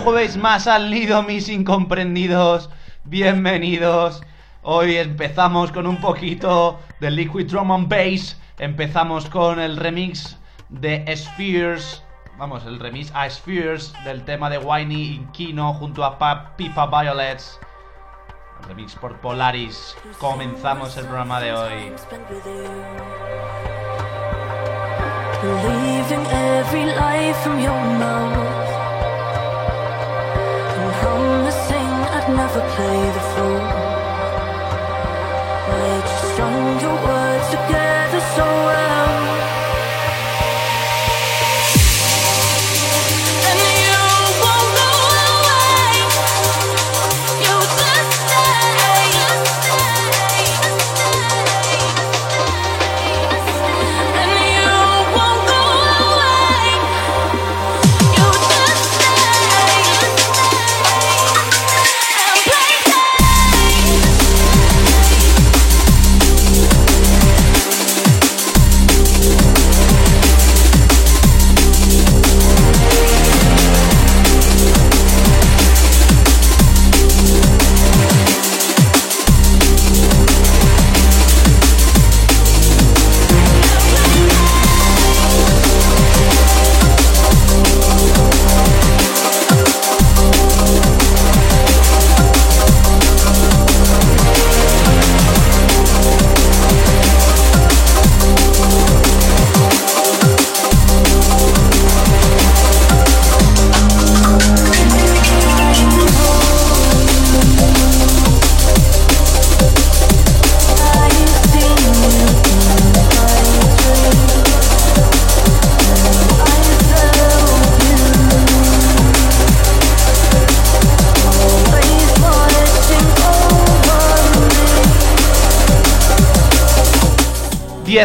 Jueves más al nido, mis incomprendidos. Bienvenidos. Hoy empezamos con un poquito de Liquid Drum and Bass. Empezamos con el remix de Spheres. Vamos, el remix a Spheres del tema de Winey y Kino junto a Pipa Violets. El remix por Polaris. Comenzamos el programa de hoy. So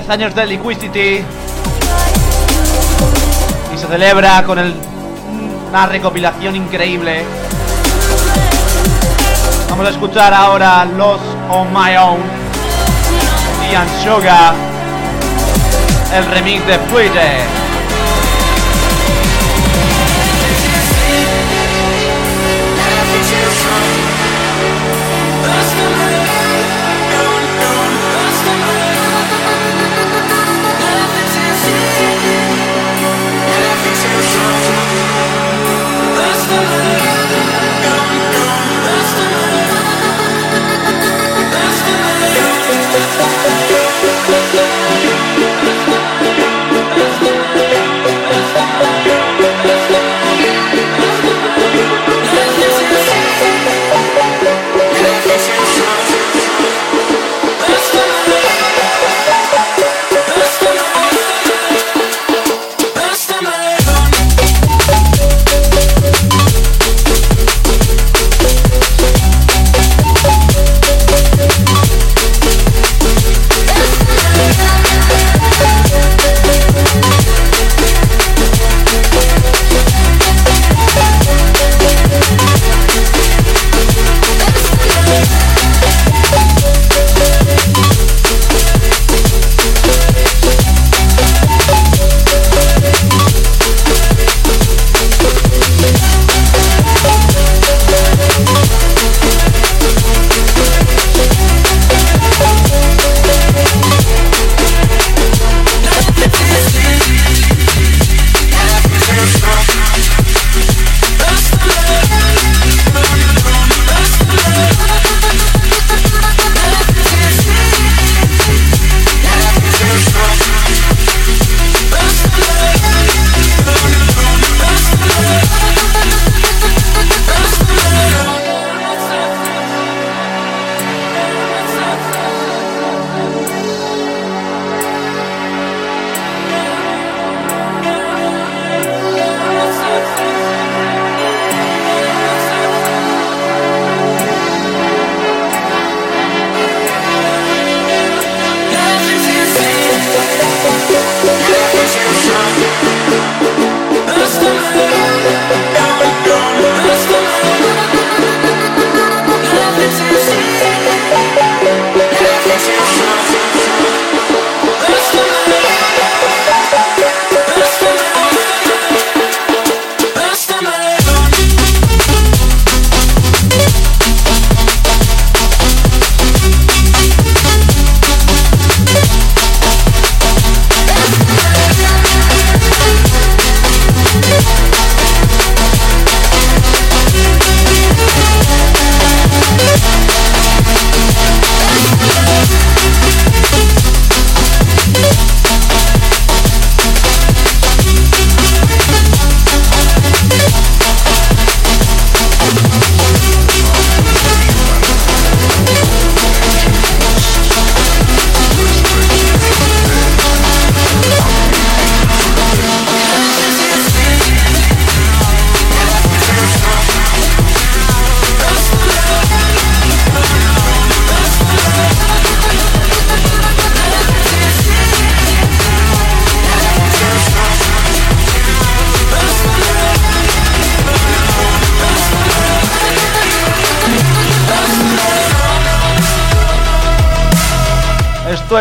años de Liquidity. Y se celebra con el, una recopilación increíble. Vamos a escuchar ahora Los On My Own. Ian Sugar. El remix de Fluide.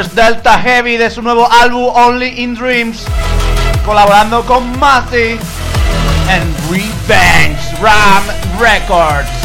Delta Heavy de su nuevo álbum Only in Dreams, colaborando con Matty en Revenge Ram Records.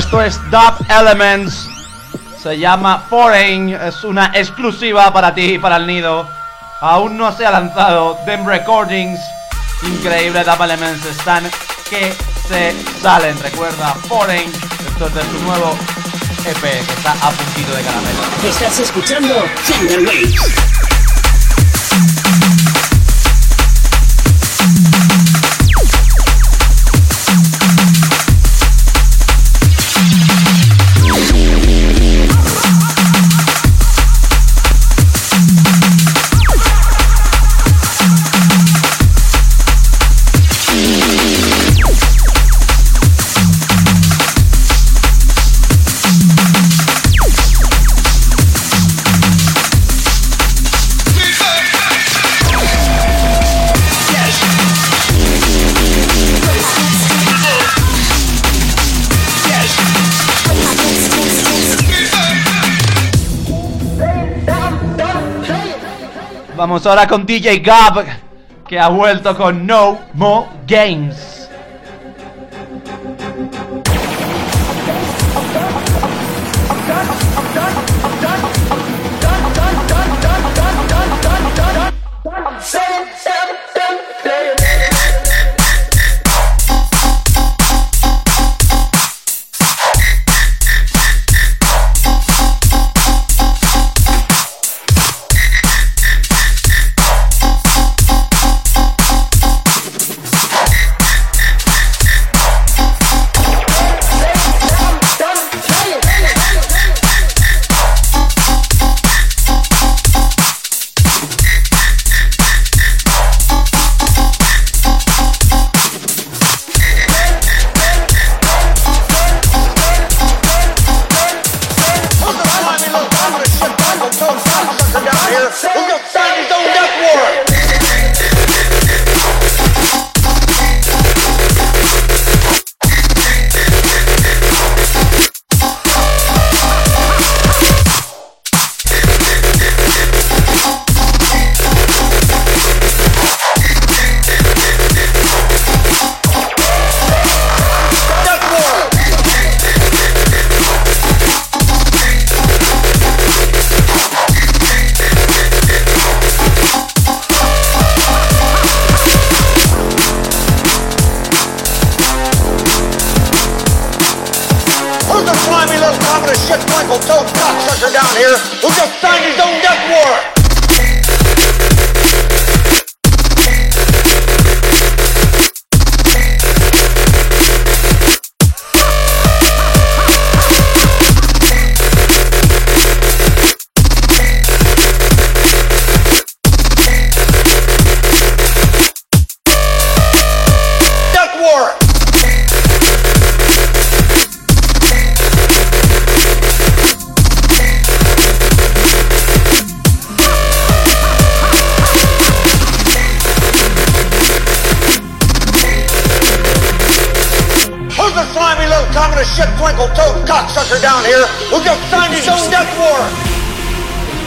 Esto es Dub Elements. Se llama Foreign. Es una exclusiva para ti y para el nido. Aún no se ha lanzado. Them Recordings. Increíble Dub Elements. Están que se salen. Recuerda, Foreign. Esto es de su nuevo EP que está a puntito de caramelo. Estás escuchando Thunder Waves. Vamos ahora con DJ Gab, que ha vuelto con No More Games.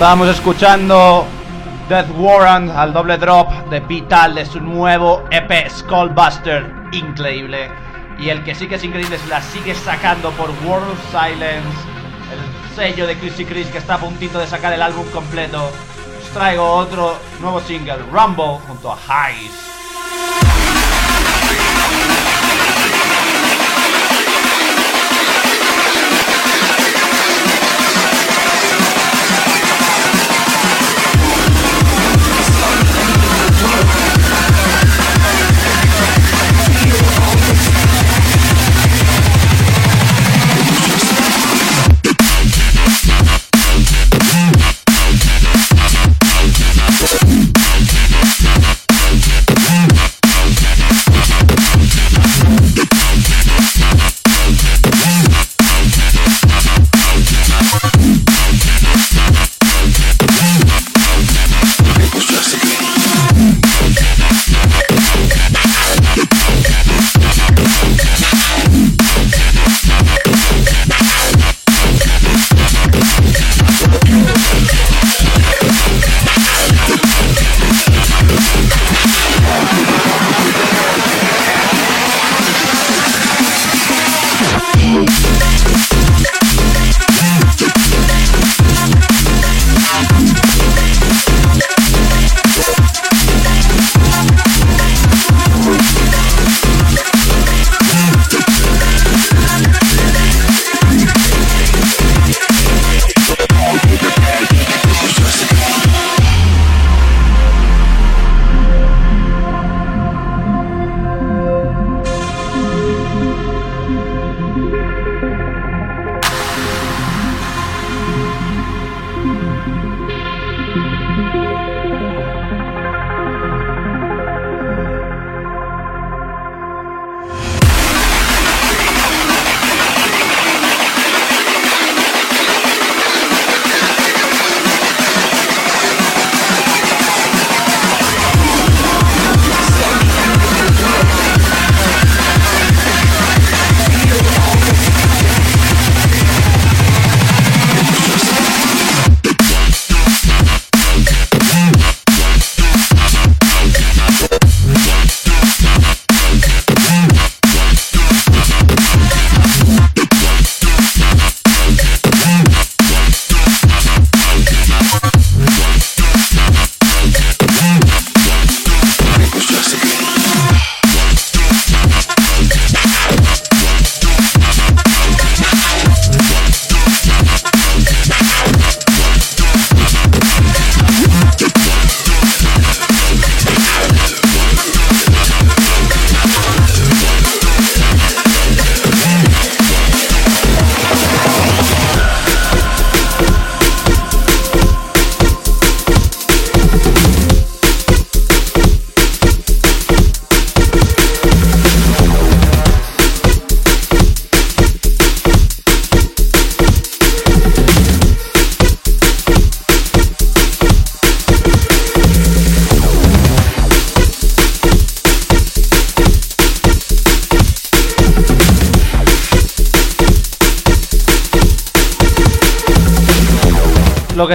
Estábamos escuchando Death Warrant al doble drop de Vital de su nuevo EP Skullbuster. Increíble. Y el que sí que es increíble es la sigue sacando por World Silence, el sello de Chrissy Chris que está a puntito de sacar el álbum completo. Os traigo otro nuevo single, Rumble, junto a Highs.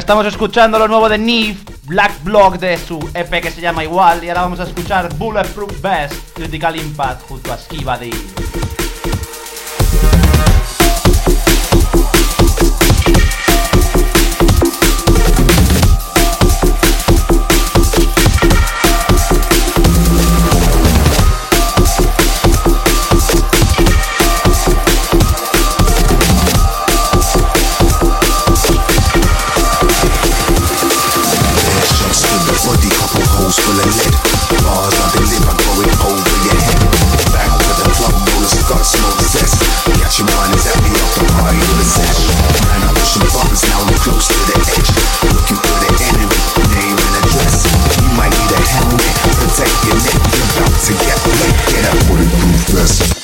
Estamos escuchando, lo nuevo de Neve, Black Block de su EP que se llama igual. Y ahora vamos a escuchar Bulletproof Best, Critical Impact junto a Skibadi. Kings business.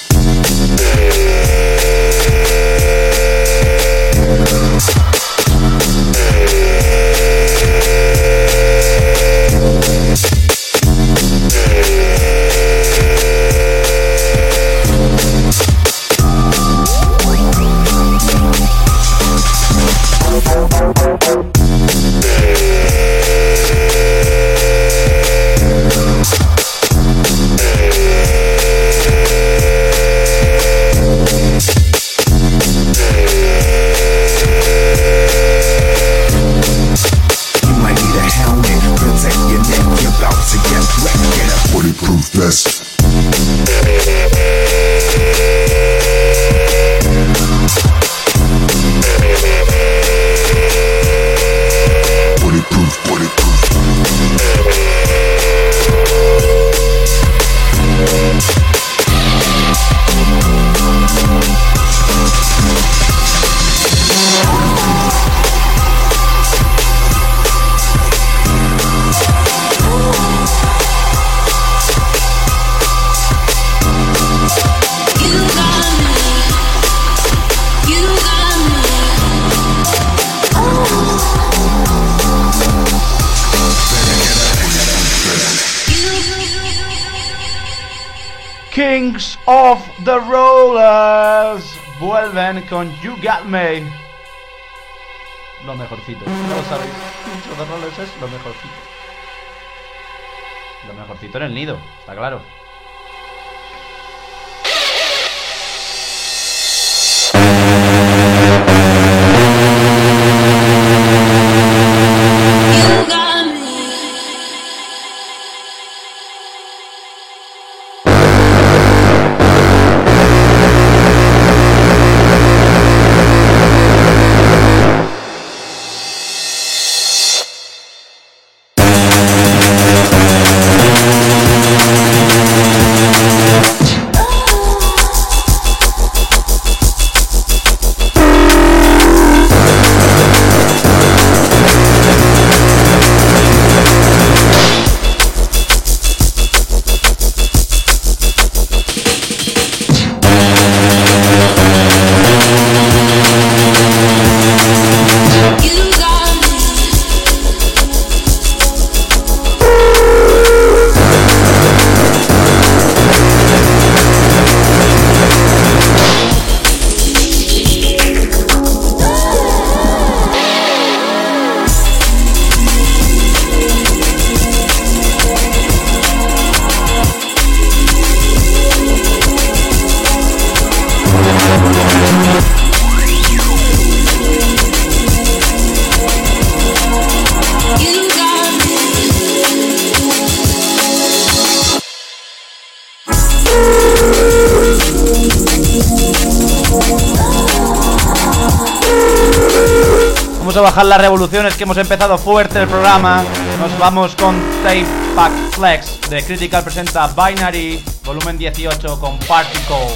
Mejorcito, no lo sabéis. Kings of the Rollers es lo mejorcito. Lo mejorcito en el nido, está claro. Bajar las revoluciones que hemos empezado fuerte el programa. Nos vamos con Tape Pack Flex de Critical presenta Binary, volumen 18 con Particle.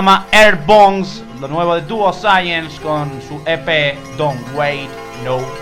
Llama Airbones, lo nuevo de Duo Science con su EP Don't Wait No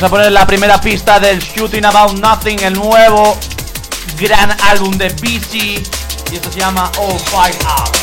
Vamos a poner la primera pista del Shooting About Nothing, el nuevo gran álbum de BC. Y esto se llama All Fight Out.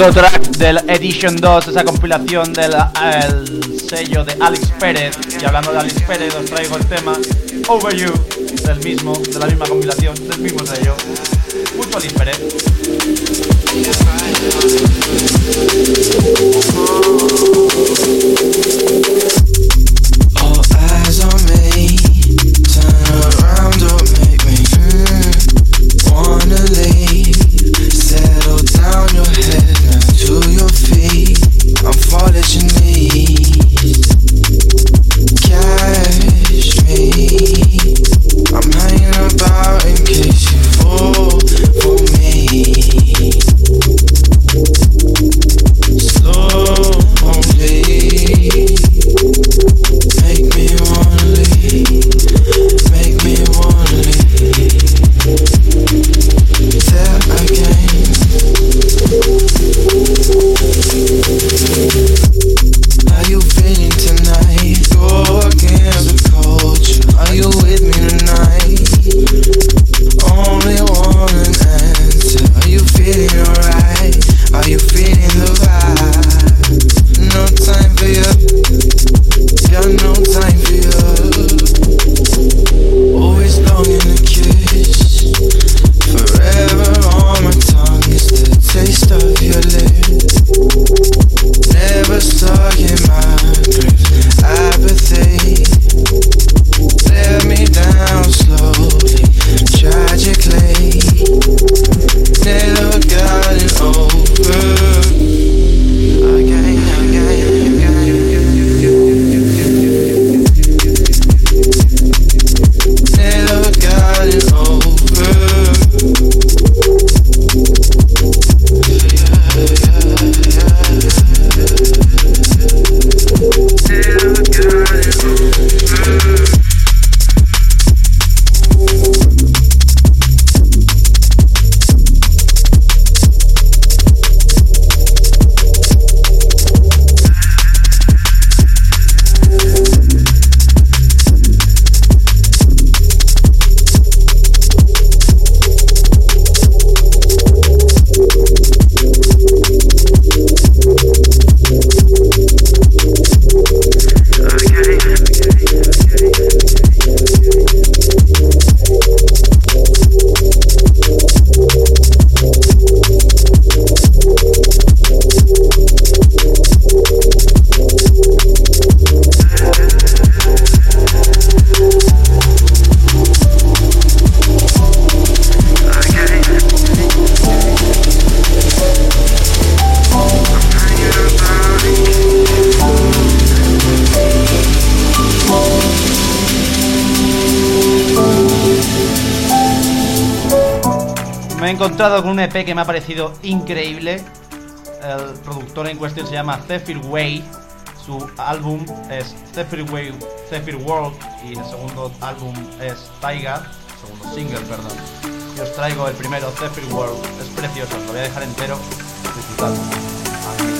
Otro track del Edition 2, esa compilación del el sello de Alex Pérez. Y hablando de Alex Pérez, os traigo el tema Over You, del mismo, de la misma compilación, del mismo sello. Mucho Alex Pérez. Encontrado con un EP que me ha parecido increíble. El productor en cuestión se llama Zephyr Way. Su álbum es Zephyr Way, Zephyr World y el segundo álbum es Taiga, segundo single, perdón. Y os traigo el primero, Zephyr World. Es precioso, os lo voy a dejar entero. Disfrutadlo.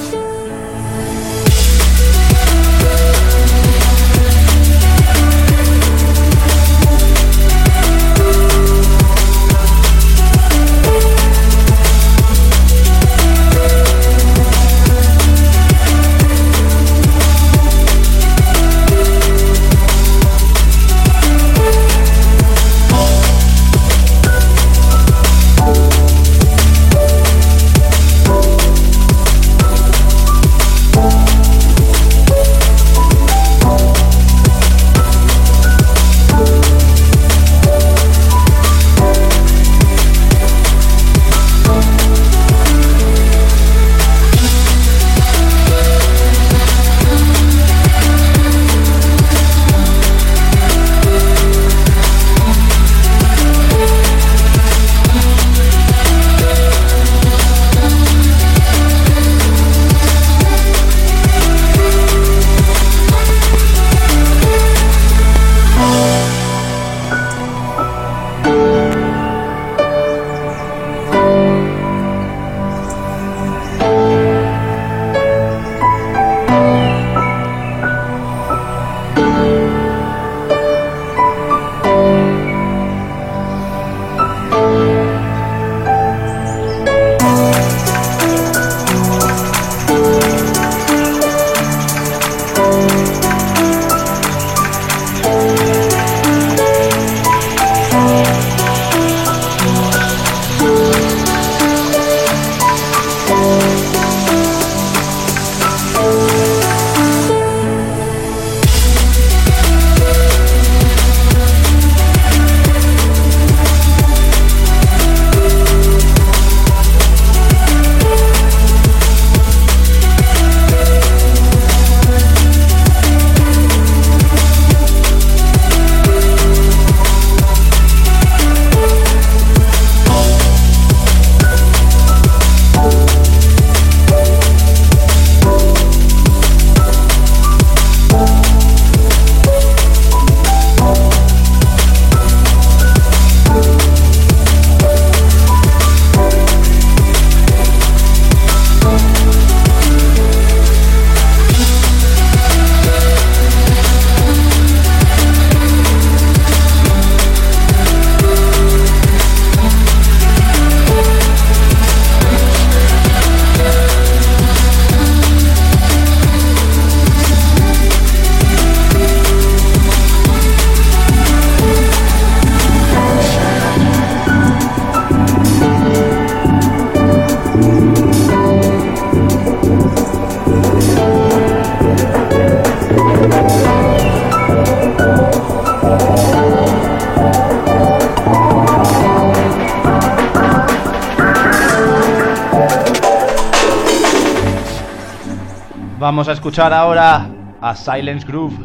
Vamos a escuchar ahora a Silence Groove,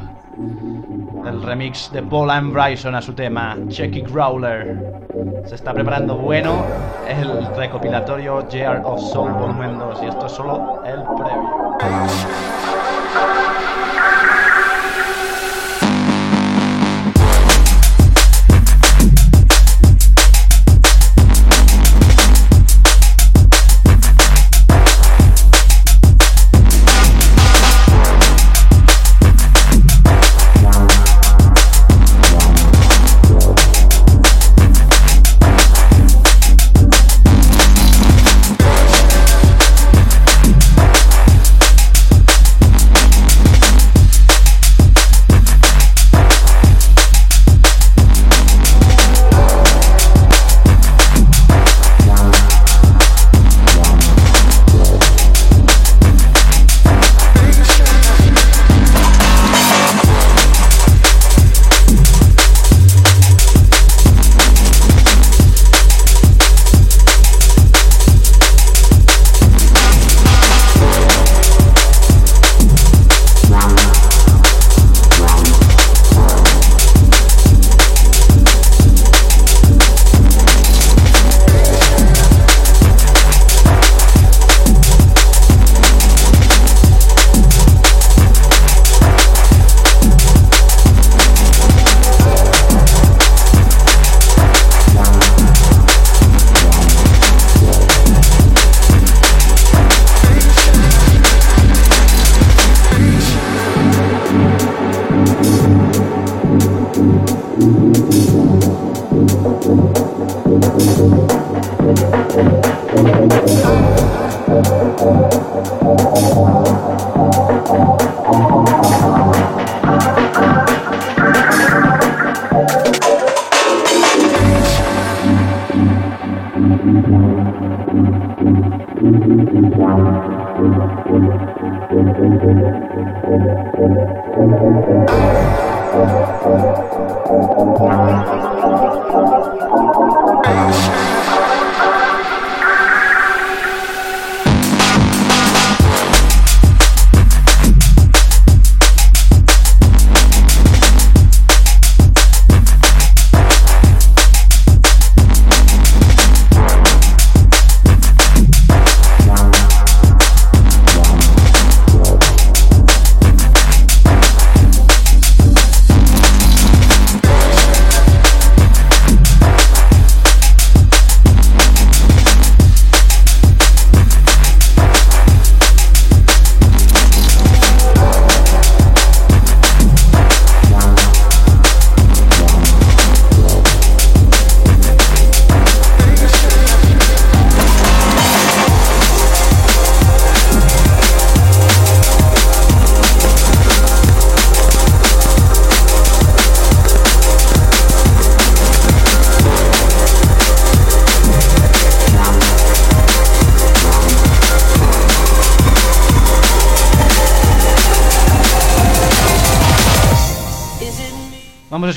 el remix de Paul and Bryson a su tema Checky Growler. Se está preparando bueno el recopilatorio Jar of Soul Volumen 2 y esto es solo el previo.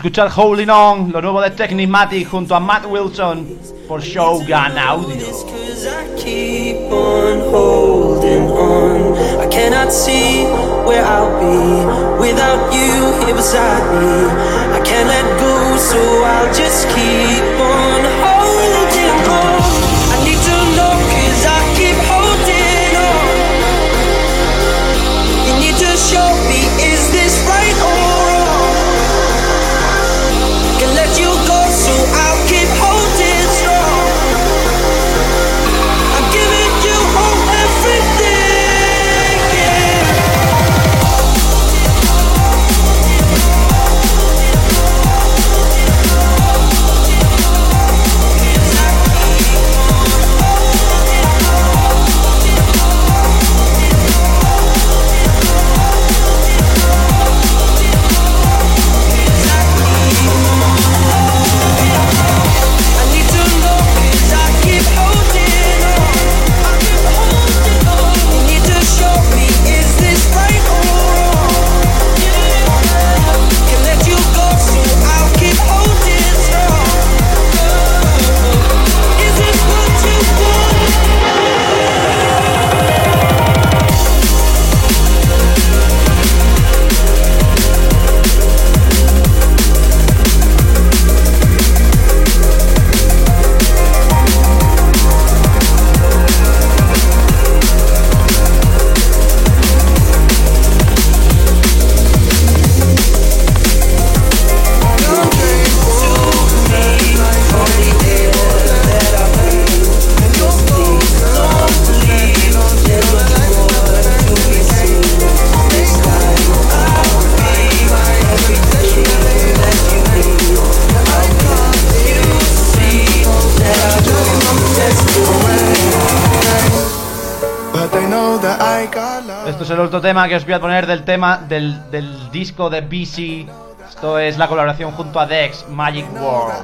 Escuchar Holding On, lo nuevo de Technimatic junto a Matt Wilson por Showgun Audio. I cannot see where I'll be without you here beside me. I can't let go, so I'll just keep on que os voy a poner del tema del, del disco de BC. Esto es la colaboración junto a Dex, Magic World.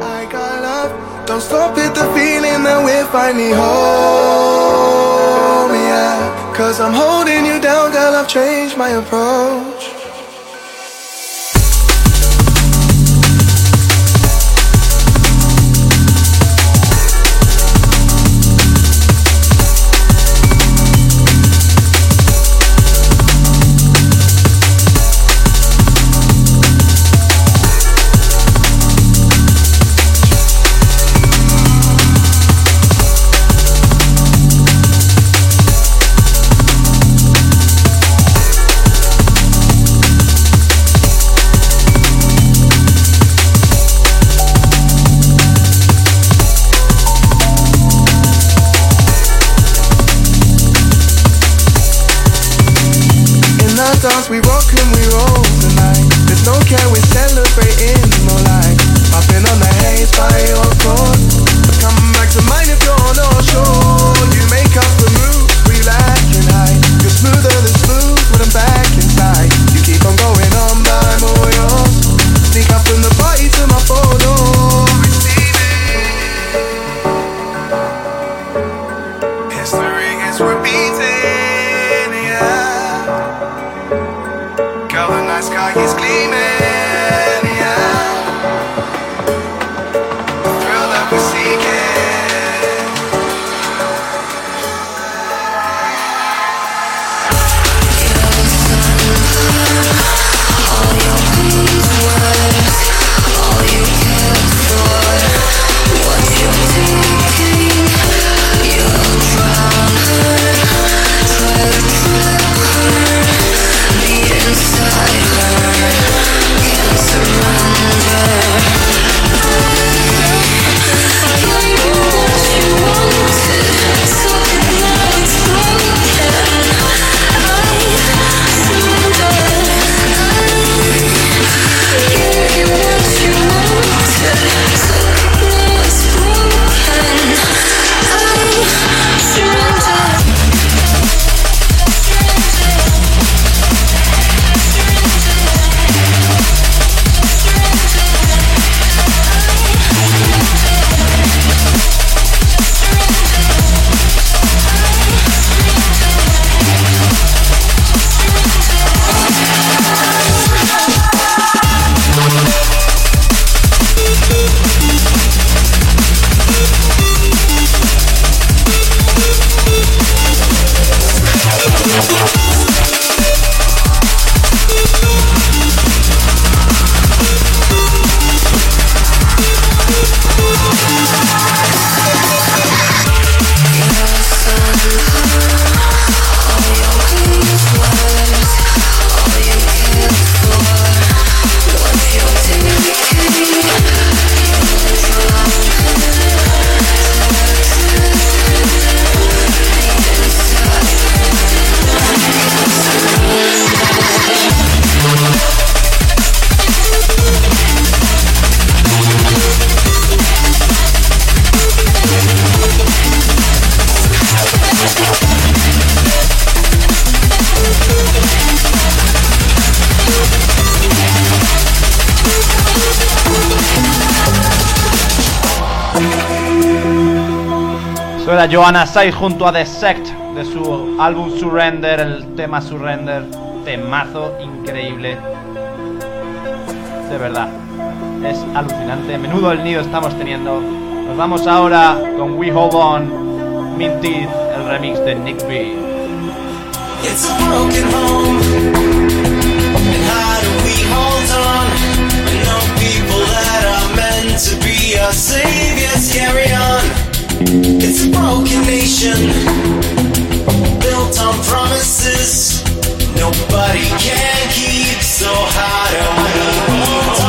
Eso era Joanna Side junto a The Sect de su álbum Surrender, el tema Surrender, temazo increíble. De verdad, es alucinante. Menudo el nido estamos teniendo. Nos vamos ahora con We Hold On, Minty, el remix de Nick B. It's a broken home. And how do we hold on no people that are meant to be our saviors carry on? It's a broken nation built on promises nobody can keep. So how do we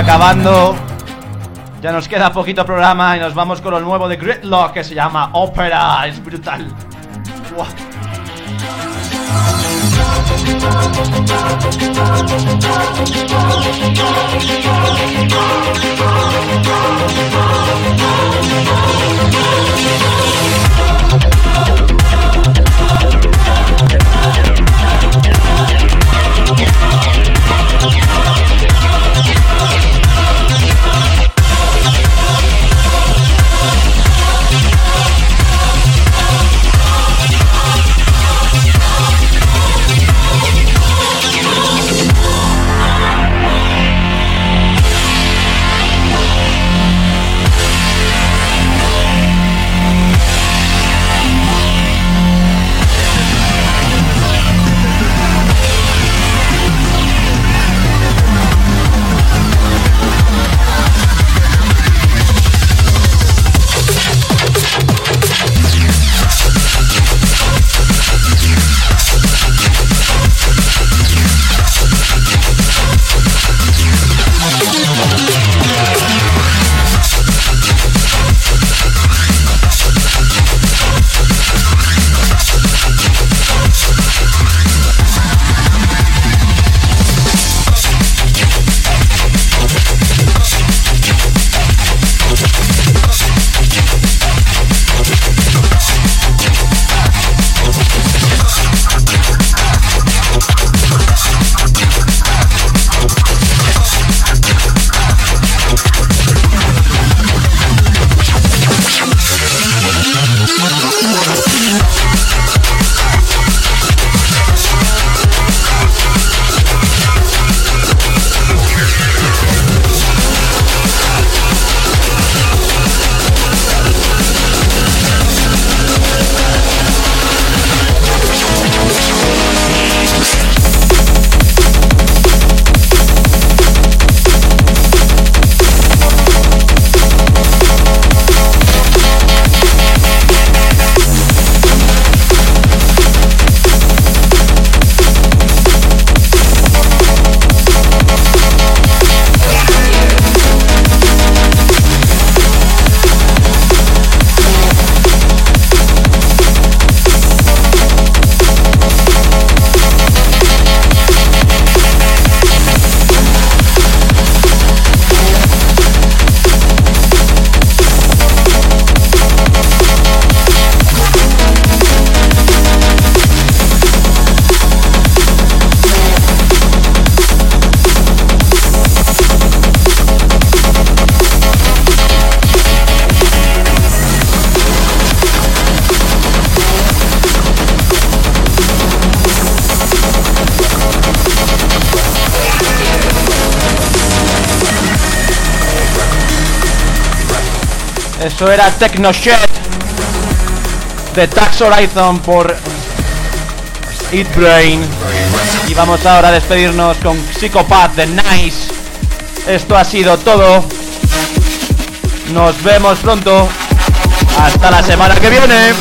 acabando. Ya nos queda poquito programa y nos vamos con lo nuevo de Gridlock que se llama Opera. Es brutal. Eso era Technoshed de Tax Horizon por Eat Brain. Y vamos ahora a despedirnos con Psychopath de Nice. Esto ha sido todo. Nos vemos pronto. Hasta la semana que viene.